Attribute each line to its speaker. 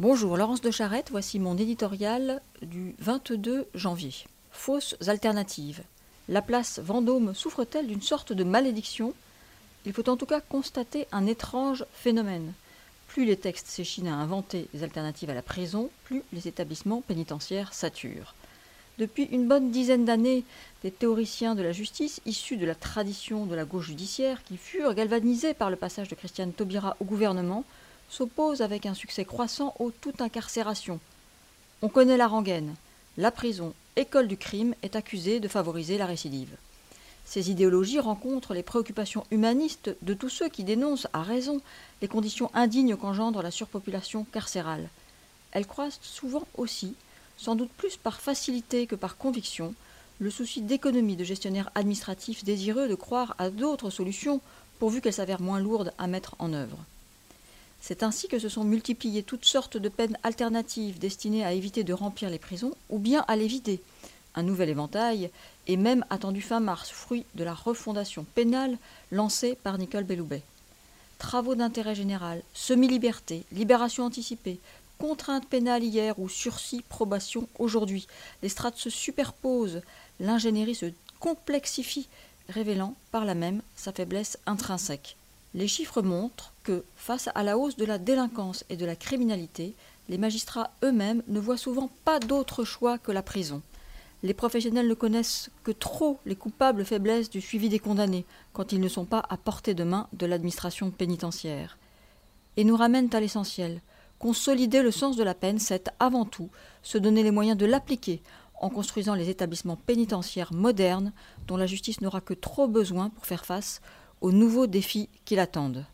Speaker 1: Bonjour, Laurence de Charette, voici mon éditorial du 22 janvier. Fausses alternatives. La place Vendôme souffre-t-elle d'une sorte de malédiction? Il faut en tout cas constater un étrange phénomène. Plus les textes s'échinent à inventer des alternatives à la prison, plus les établissements pénitentiaires saturent. Depuis une bonne dizaine d'années, des théoriciens de la justice, issus de la tradition de la gauche judiciaire, qui furent galvanisés par le passage de Christiane Taubira au gouvernement, s'opposent avec un succès croissant aux toute incarcération. On connaît la rengaine. La prison, école du crime, est accusée de favoriser la récidive. Ces idéologies rencontrent les préoccupations humanistes de tous ceux qui dénoncent, à raison, les conditions indignes qu'engendre la surpopulation carcérale. Elles croisent souvent aussi sans doute plus par facilité que par conviction, le souci d'économie de gestionnaires administratifs désireux de croire à d'autres solutions pourvu qu'elles s'avèrent moins lourdes à mettre en œuvre. C'est ainsi que se sont multipliées toutes sortes de peines alternatives destinées à éviter de remplir les prisons ou bien à les vider. Un nouvel éventail est même attendu fin mars, fruit de la refondation pénale lancée par Nicole Belloubet. Travaux d'intérêt général, semi-liberté, libération anticipée, contrainte pénale hier ou sursis probation aujourd'hui. Les strates se superposent, l'ingénierie se complexifie, révélant par là même sa faiblesse intrinsèque. Les chiffres montrent que, face à la hausse de la délinquance et de la criminalité, les magistrats eux-mêmes ne voient souvent pas d'autre choix que la prison. Les professionnels ne connaissent que trop les coupables faiblesses du suivi des condamnés quand ils ne sont pas à portée de main de l'administration pénitentiaire. Et nous ramènent à l'essentiel. Consolider le sens de la peine, c'est avant tout se donner les moyens de l'appliquer en construisant les établissements pénitentiaires modernes dont la justice n'aura que trop besoin pour faire face aux nouveaux défis qui l'attendent.